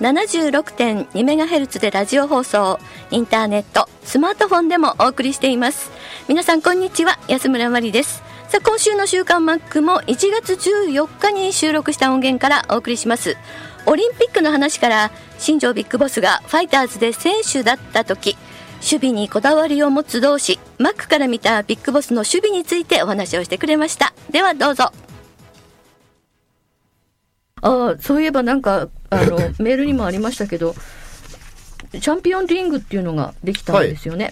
76.2MHz でラジオ放送インターネットスマートフォンでもお送りしています。皆さんこんにちは安村麻里です。さあ今週の週刊マックも1月14日に収録した音源からお送りします。オリンピックの話から新庄ビッグボスがファイターズで選手だった時守備にこだわりを持つ同士マックから見たビッグボスの守備についてお話をしてくれました。ではどうぞ。あそういえばなんかあの メールにもありましたけどチャンピオンリングっていうのができたんですよね、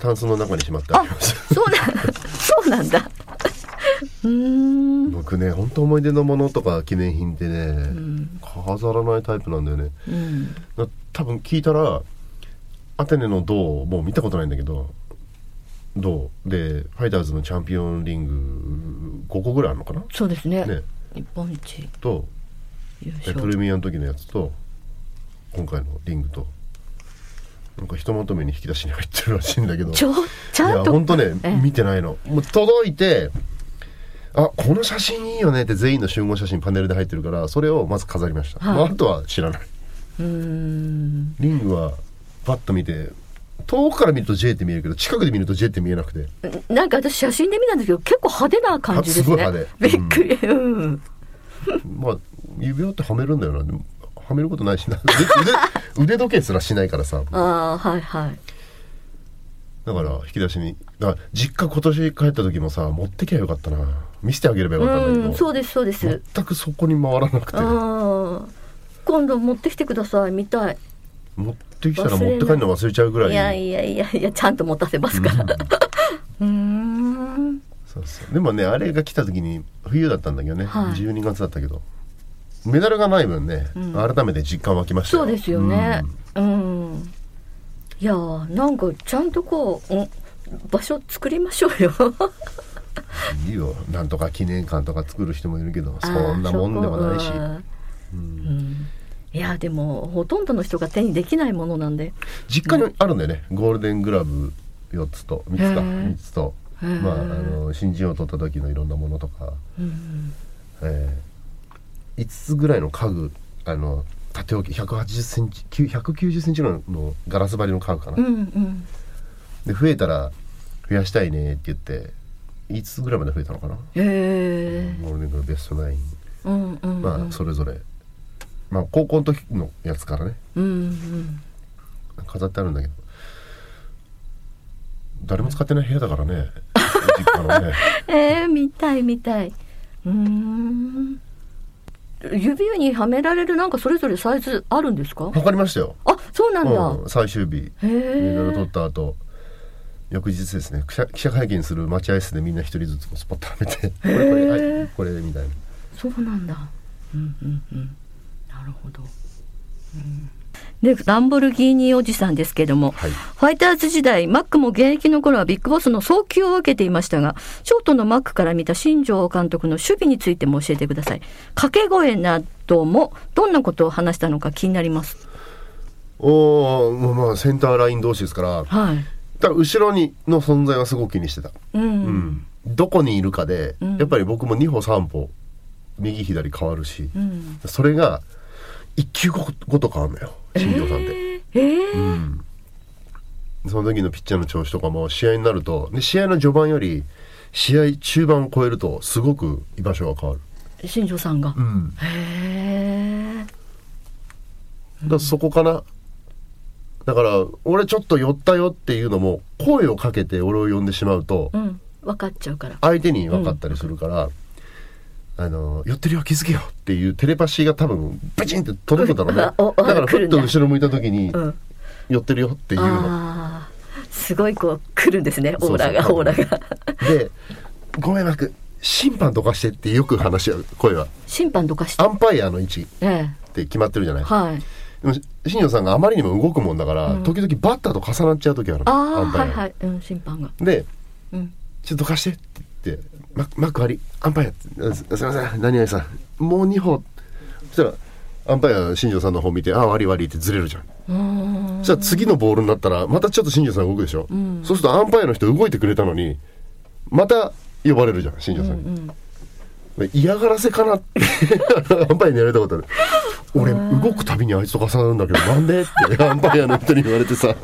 タンスの中にしまってありますそうなそうなんだ。うーん。僕ね本当思い出のものとか記念品ってね、ん。飾らないタイプなんだよね。うん。だ多分聞いたらアテネの銅もう見たことないんだけど銅。でファイターズのチャンピオンリング5個ぐらいあるのかな？そうですね。ね日本一と優えプ勝レミアの時のやつと今回のリングと。なんかひとまとめに引き出しに入ってるらしいんだけど。ちょちゃんいやと本当ねええ。見てないの。もう届いてあこの写真いいよねって全員の集合写真パネルで入ってるからそれをまず飾りました、はい。まあ、あとは知らない。リングはパッと見て遠くから見ると J って見えるけど近くで見ると J って見えなくて。なんか私写真で見たんですけど結構派手な感じですね。派手。びっくり。うん。まあ指輪ってはめるんだよな。はめることないしな。腕腕時計すらしないからさ。ああはいはい。だから引き出しに。だから実家今年帰った時もさ持ってきゃよかったな。見せてあげればよかったんだけど。うんそうですそうです。全くそこに回らなくて。今度持ってきてください。見たい持ってきたら持って帰るの忘れちゃうぐらい。いやいやいやいやちゃんと持たせますから。う ーん。そうそう。でもねあれが来た時に冬だったんだけどね、はい。12月だったけど。メダルがない分ね、ん。改めて実感湧きましたよ。そうですよね。うん、いやーなんかちゃんとこう、うん、場所作りましょうよ。う んいいよ。なんとか記念館とか作る人もいるけどそんなもんでもないし。うん。うんいやでもほとんどの人が手にできないものなんで。実家にあるんだよね、ゴールデングラブ4つと3つかへー。3つと。まああの新人を取った時のいろんなものとか、うんえー、5つぐらいの家具あの縦置き180センチ9 190センチぐらいのガラス張りの家具かな、うんうん。で増えたら増やしたいねって言って5つぐらいまで増えたのかな、へえゴールデングラブベストナイン、うんうんうん。まあそれぞれまあ高校の時のやつからね。うんうん飾ってあるんだけど。誰も使ってない部屋だからね。実家のね。えー、見たい見たい。うーん。指輪にはめられるなんかそれぞれサイズあるんですか？測りましたよ、あそうなんだ、うん、最終日。へメダル取えった後。翌日ですね。記者記者会見する待合室でみんな一人ずつスポッとはめて。これこれはい。これみたいな。そうなんだ。うんうんうんなるほど、うん、でランボルギーニおじさんですけども、はい。ファイターズ時代マックも現役の頃はビッグボスの送球を受けていましたがショートのマックから見た新庄監督の守備についても教えてください。掛け声などもどんなことを話したのか気になります。おおまあまあセンターライン同士ですからはい。だから後ろにの存在はすごく気にしてた、うん、うん。どこにいるかで、うん。やっぱり僕も2歩3歩右左変わるし、うん。それが1球ごごと変わるのよ。新庄さんって、えー。うん。その時のピッチャーの調子とかも試合になるとで試合の序盤より試合中盤を超えるとすごく居場所が変わる、新庄さんが、うん、へえからそこかな。だから俺ちょっと寄ったよっていうのも声をかけて俺を呼んでしまうとうん。分かっちゃうから。相手に分かったりするから、あの寄ってるよ気づけよっていうテレパシーが多分ブチンって届くだろうね。だからふっと後ろ向いた時にうん。寄ってるよっていうの、すごいこう来るんですねオーラがオーラが。でごめんなく審判とかしてってよく話し合う声は。審判とかして？アンパイアの位置っえ。て決まってるじゃない？えはい。でも新庄さんがあまりにも動くもんだから、時々バッターと重なっちゃう時あるああはいはい、うん、審判が。でうん。ちょっと貸してって。言って、ママック割り、アンパイアすすいません、何々さん、もう2歩。そしたら、アンパイア、新庄さんの方見て、ああ、割り割りってずれるじゃん。そしたら次のボールになったら、またちょっと新庄さん動くでしょ。そうするとアンパイアの人動いてくれたのに、また呼ばれるじゃん、新庄さんに。嫌がらせかなって アンパイアにやられたことある。俺、動くたびにあいつと重なるんだけど、なんでってアンパイアの人に言われてさ。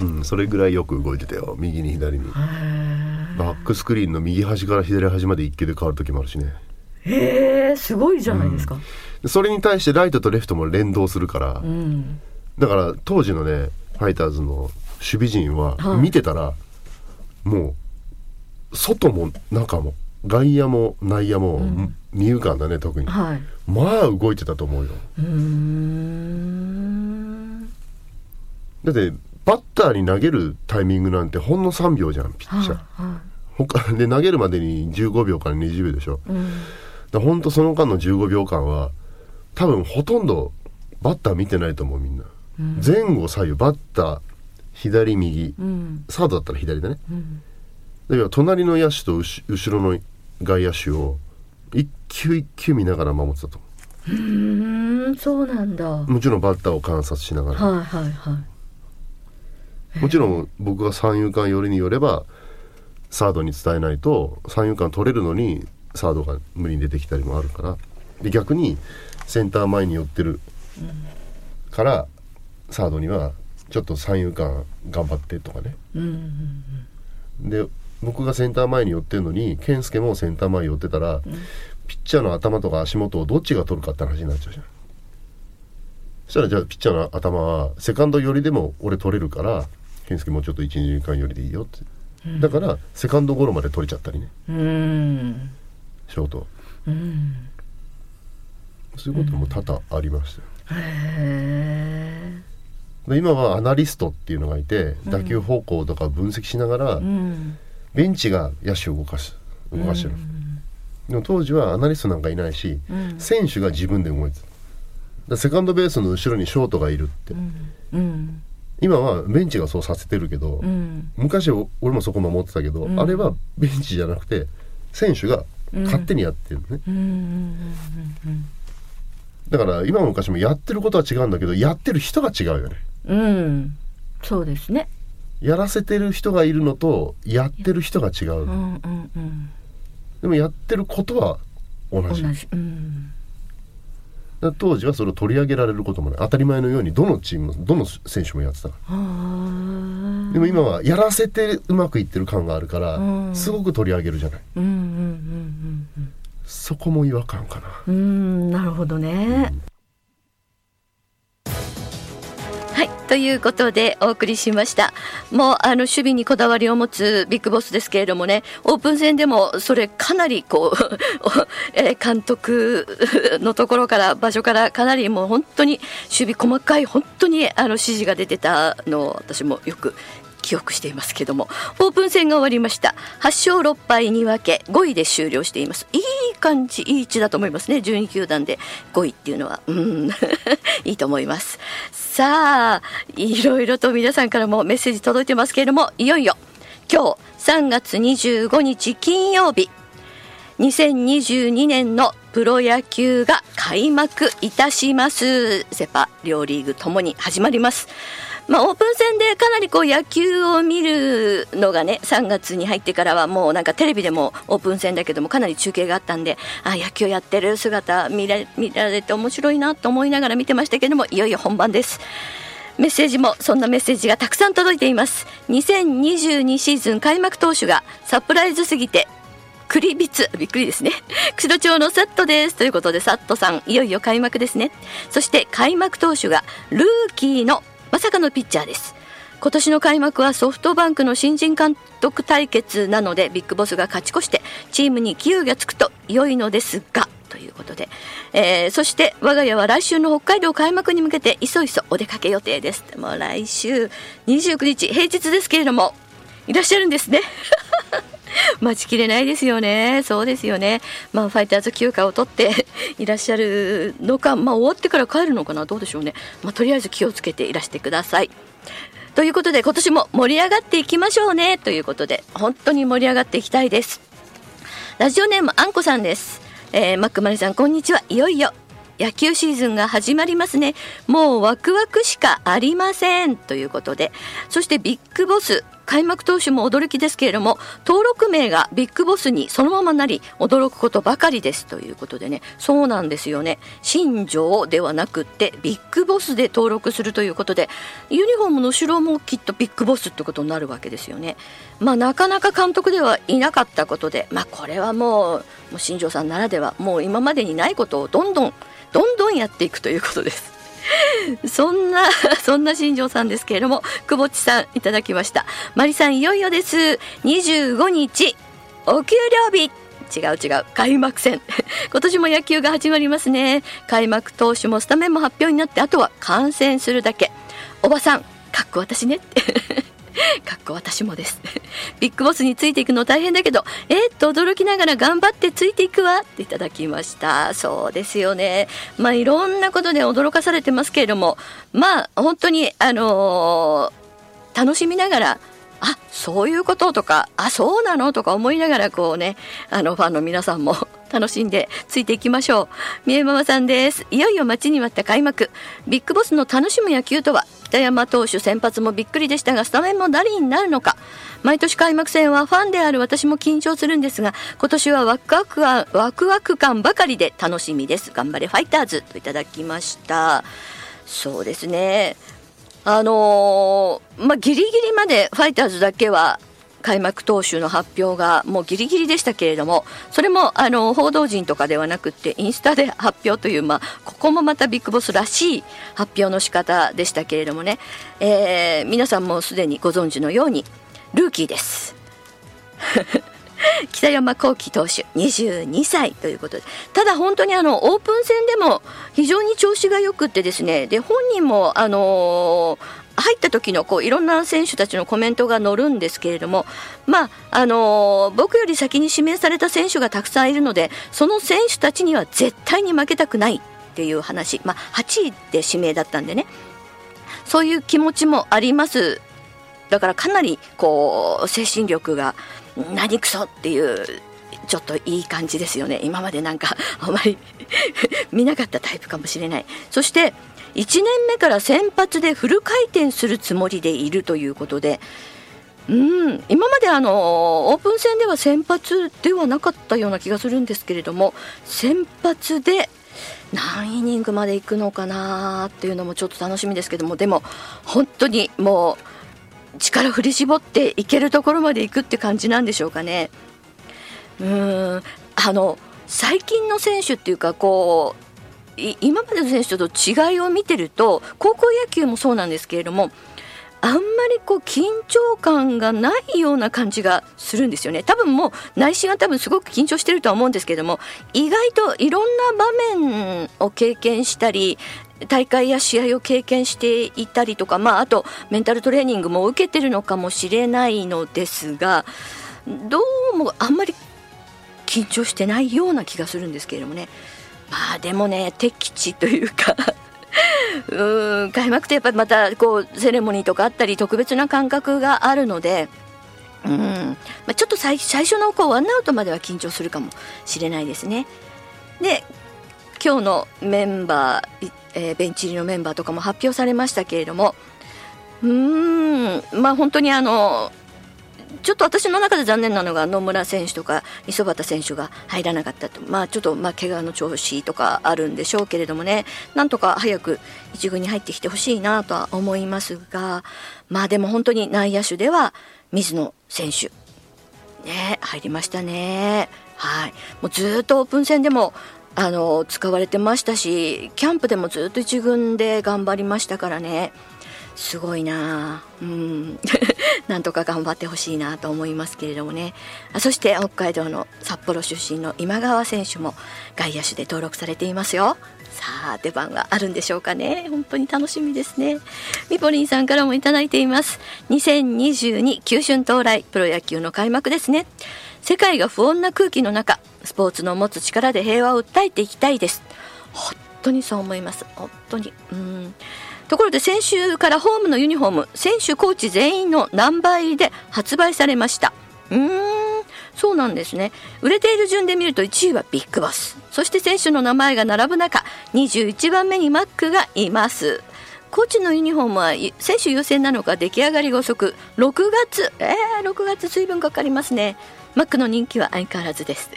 うん、それぐらいよく動いてたよ。右に左に。バックスクリーンの右端から左端まで一球で変わる時もあるしね。へえすごいじゃないですか。でそれに対してライトとレフトも連動するから、うん。だから当時のねファイターズの守備陣ははい。見てたら、もう外も中も外野も内野も、二遊間だね特に。はい。まあ動いてたと思うよ。だってバッターに投げるタイミングなんてほんの3秒じゃんピッチャー、は他で投げるまでに15秒から20秒でしょ、いうん。だほんとその間の15秒間は多分ほとんどバッター見てないと思うみんな、前後左右バッター左右、うん。サードだったら左だね。うん。だから隣の野手と後後ろの外野手を一球一球見ながら守ってたとう。ーんそうなんだ。はいもちろんバッターを観察しながら、はいはいもちろん僕が三遊間寄りによればサードに伝えないと三遊間取れるのにサードが無理に出てきたりもあるから。で逆にセンター前に寄ってるからサードにはちょっと三遊間頑張ってとかね。うんで僕がセンター前に寄ってるのに健介もセンター前に寄ってたら、ピッチャーの頭とか足元をどっちが取るかって話になっちゃうじゃん。そしたらじゃあピッチャーの頭はセカンド寄りでも俺取れるから健介もうちょっと一二塁間寄りでいいよって、だからセカンドゴロまで取れちゃったりね。うん。ショート。うん。そういうことも多々ありましたよ、へで今はアナリストっていうのがいて打球方向とか分析しながら、えうん。ベンチが野手を動かす動かしてる、でも当時はアナリストなんかいないし、うん。選手が自分で動いてた。セカンドベースの後ろにショートがいるって、うん今はベンチがそうさせてるけど、うん。昔お俺もそこ守ってたけど、うん。あれはベンチじゃなくて選手が勝手にやってるのね、だから今も昔もやってることは違うんだけどやってる人が違うよね。うん。うんそうですね。やらせてる人がいるのとやってる人が違う、でもやってることは同同じじ。うん当時はそれを取り上げられることもない。当たり前のようにどのチームもどの選手もやってたからでも今はやらせてうまくいってる感があるから、うん。すごく取り上げるじゃない。うんうんうんうんそこも違和感かな。うんうんなるほどねはいということでお送りしました。もうあの守備にこだわりを持つビッグボスですけれどもねオープン戦でもそれかなりこう えー監督のところから場所からかなりもう本当に守備細かい本当にあの指示が出てたのを私もよく記憶していますけどもオープン戦が終わりました。8勝6敗2分け5位で終了しています。いい感じいい位置だと思いますね。12球団で5位っていうのは。うん。いいと思います。さあいろいろと皆さんからもメッセージ届いてますけれどもいよいよ今日3月25日金曜日。2022年のプロ野球が開幕いたします。セ・パ両リーグともに始まります。まあ、オープン戦でかなりこう野球を見るのがね3月に入ってからはもうなんかテレビでもオープン戦だけどもかなり中継があったんであ野球やってる姿見ら見られて面白いなと思いながら見てましたけどもいよいよ本番です。メッセージもそんなメッセージがたくさん届いています。2022シーズン開幕投手がサプライズすぎてクリビツ。びっくりですね。釧路町のサットです。ということでサットさんいよいよ開幕ですね。そして開幕投手がルーキーのまさかのピッチャーです。今年の開幕はソフトバンクの新人監督対決なのでビッグボスが勝ち越してチームに勢いがつくと良いのですがということで、えー、そして我が家は来週の北海道開幕に向けていそいそお出かけ予定です。もう来週29日平日ですけれどもいらっしゃるんですね。待ちきれないですよね。そうですよね。まあ、ファイターズ休暇を取って いらっしゃるのか、まあ、終わってから帰るのかな、どうでしょうね。まあ、とりあえず気をつけていらしてください。ということで、今年も盛り上がっていきましょうね。ということで、本当に盛り上がっていきたいです。ラジオネームあんこさんです。えー、マックマリさん、こんにちは。いよいよ野球シーズンが始まりますね。もうワクワクしかありません。ということで。そしてビッグボス、開幕投手も驚きですけれども登録名がビッグボスにそのままなり驚くことばかりですということでね。そうなんですよね。新庄ではなくってビッグボスで登録するということでユニフォームの後ろもきっとビッグボスってことになるわけですよね。まあなかなか監督ではいなかったことでまあこれはもうもう新庄さんならではもう今までにないことをどんどんどんどんやっていくということです。そんな、そんな新庄さんですけれども、久保地さんいただきました。マリさんいよいよです。25日、お給料日。違う違う開幕戦 今年も野球が始まりますね開幕投手もスタメンも発表になってあとは観戦するだけおばさんかっこ私ねって かっこ私もです。ビッグボスについていくの大変だけどえ、っと驚きながら頑張ってついていくわっていただきました。そうですよね。まあいろんなことで驚かされてますけれどもまあ本当にあのー、楽しみながらあそういうこととかあそうなのとか思いながらこうねあのファンの皆さんも 楽しんでついていきましょう。三重ママさんです。いよいよ待ちに待った開幕。ビッグボスの楽しむ野球とは北山投手先発もびっくりでしたがスタメンも誰になるのか。毎年開幕戦はファンである私も緊張するんですが今年はワクワクワクワク感ばかりで楽しみです。頑張れファイターズといただきました。そうですね。あのー、まあギリギリまでファイターズだけは開幕投手の発表がもうギリギリでしたけれどもそれもあの報道陣とかではなくてインスタで発表という、まあ、ここもまたビッグボスらしい発表の仕方でしたけれどもね、えー、皆さんもすでにご存知のようにルーキーです。北山幸輝投手22歳ということで。ただ本当にあのオープン戦でも非常に調子がよくってですね。で本人もあのー入った時のこういろんな選手たちのコメントが載るんですけれども、まああのー、僕より先に指名された選手がたくさんいるのでその選手たちには絶対に負けたくないっていう話、まあ、8位で指名だったんでね。そういう気持ちもあります。だからかなりこう精神力が何くそっていうちょっといい感じですよね。今までなんかあまり 見なかったタイプかもしれない。そして1年目から先発でフル回転するつもりでいるということで、うん、今まであのオープン戦では先発ではなかったような気がするんですけれども先発で何イニングまで行くのかなっていうのもちょっと楽しみですけどもでも本当にもう力振り絞っていけるところまで行くって感じなんでしょうかね。うん。あの最近の選手っていうかこう今までの選手と違いを見てると高校野球もそうなんですけれどもあんまりこう緊張感がないような感じがするんですよね多分もう内心は多分すごく緊張してるとは思うんですけれども意外といろんな場面を経験したり大会や試合を経験していたりとか、まあ、あとメンタルトレーニングも受けてるのかもしれないのですがどうもあんまり緊張してないような気がするんですけれどもね。まあでもね敵地というか うん開幕ってやっぱりまたこうセレモニーとかあったり特別な感覚があるので。うんまあ、ちょっと最最初のこうワンアウトまでは緊張するかもしれないですね。で今日のメンバー、えー、ベンチ入りのメンバーとかも発表されましたけれどもうんまあ本当にあのちょっと私の中で残念なのが野村選手とか磯端選手が入らなかったと、まあ、ちょっとまあ怪我の調子とかあるんでしょうけれどもね。なんとか早く一軍に入ってきてほしいなとは思いますがまあでも本当に内野手では水野選手。ね入りましたね。はい。もうずっとオープン戦でもあの使われてましたしキャンプでもずっと一軍で頑張りましたからね。すごいな。うん。なんとか頑張ってほしいなと思いますけれどもね。そして北海道の札幌出身の今川選手も外野手で登録されていますよ。さあ出番があるんでしょうかね。本当に楽しみですね。みぽりんさんからもいただいています。2022九春到来プロ野球の開幕ですね。世界が不穏な空気の中スポーツの持つ力で平和を訴えていきたいです。本当にそう思います。本当に。うん。ところで先週からホームのユニフォーム選手コーチ全員のナンバー入りで発売されました。うーんそうなんですね。売れている順で見ると1位はビッグボス。そして選手の名前が並ぶ中21番目にマックがいます。コーチのユニフォームは選手優先なのか出来上がりが遅く6月えー、6月随分かかりますね。マックの人気は相変わらずです。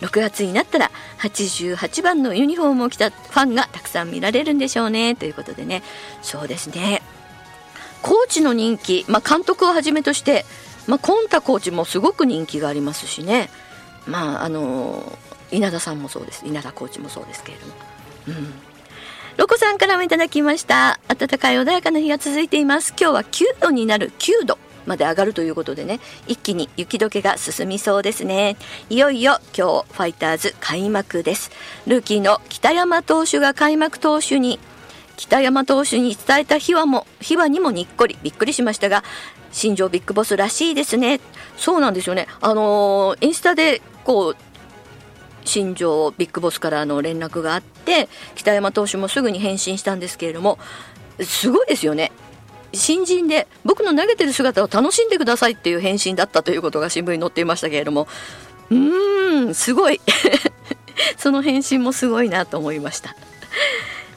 6月になったら88番のユニフォームを着たファンがたくさん見られるんでしょうね。ということでね。そうですね。コーチの人気、まあ、監督をはじめとして、まあ、コンタコーチもすごく人気がありますしね。まああの稲田さんもそうです。稲田コーチもそうですけれども。うん。ロコさんからもいただきました。暖かい穏やかな日が続いています。今日は9度になる9度。まで上がるということでね一気に雪解けが進みそうですね。いよいよ今日ファイターズ開幕です。ルーキーの北山投手が開幕投手に北山投手に伝えた秘話も秘話にもにっこりびっくりしましたが新庄ビッグボスらしいですね。そうなんですよね。あのー、インスタでこう新庄ビッグボスからの連絡があって北山投手もすぐに返信したんですけれどもすごいですよね。新人で僕の投げてる姿を楽しんでくださいっていう返信だったということが新聞に載っていましたけれどもうーんすごい その返信もすごいなと思いました。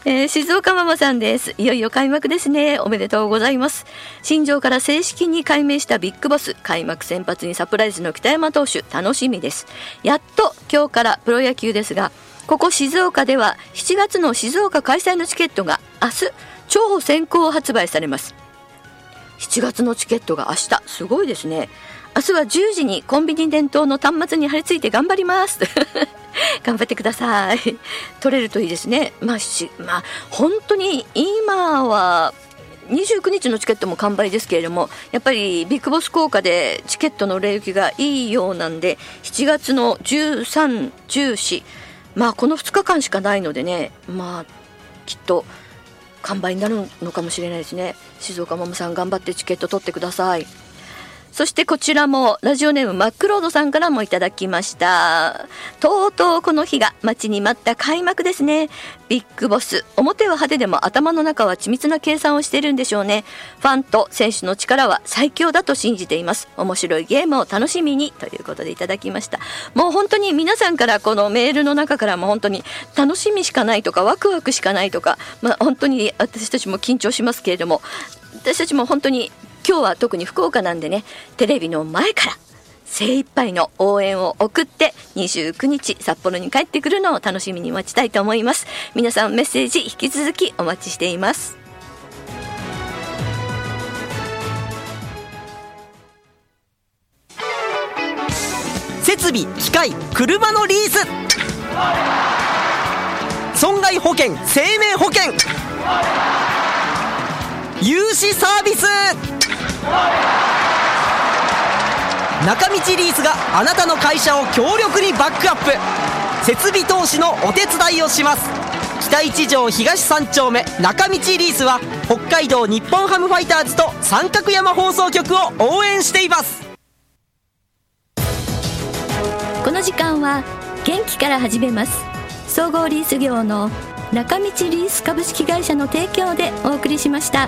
えー、静岡ママさんです。いよいよ開幕ですね。おめでとうございます。新庄から正式に改名したビッグボス、開幕先発にサプライズの北山投手、楽しみです。やっと今日からプロ野球ですが、ここ静岡では7月の静岡開催のチケットが明日、超先行発売されます。7月のチケットが明日。すごいですね。明日は10時にコンビニ伝統の端末に貼り付いて頑張ります。頑張ってください。取れるといいですね。まあしまあ本当に今は29日のチケットも完売ですけれどもやっぱりビッグボス効果でチケットの売れ行きがいいようなんで7月の1314まあこの2日間しかないのでね。まあきっと完売になるのかもしれないですね。静岡ママさん頑張ってチケット取ってください。そしてこちらもラジオネームマックロードさんからもいただきました。とうとうこの日が待ちに待った開幕ですね。ビッグボス表は派手でも頭の中は緻密な計算をしているんでしょうね。ファンと選手の力は最強だと信じています。面白いゲームを楽しみにということでいただきました。もう本当に皆さんからこのメールの中からも本当に楽しみしかないとかワクワクしかないとかまあ本当に私たちも緊張しますけれども私たちも本当に今日は特に福岡なんでねテレビの前から精一杯の応援を送って29日札幌に帰ってくるのを楽しみに待ちたいと思います。皆さんメッセージ引き続きお待ちしています。設備機械車のリース。損害保険生命保険。融資サービス。中道リースがあなたの会社を強力にバックアップ。設備投資のお手伝いをします。北一条東三丁目。中道リースは北海道日本ハムファイターズと三角山放送局を応援しています。この時間は元気から始めます。総合リース業の中道リース株式会社の提供でお送りしました。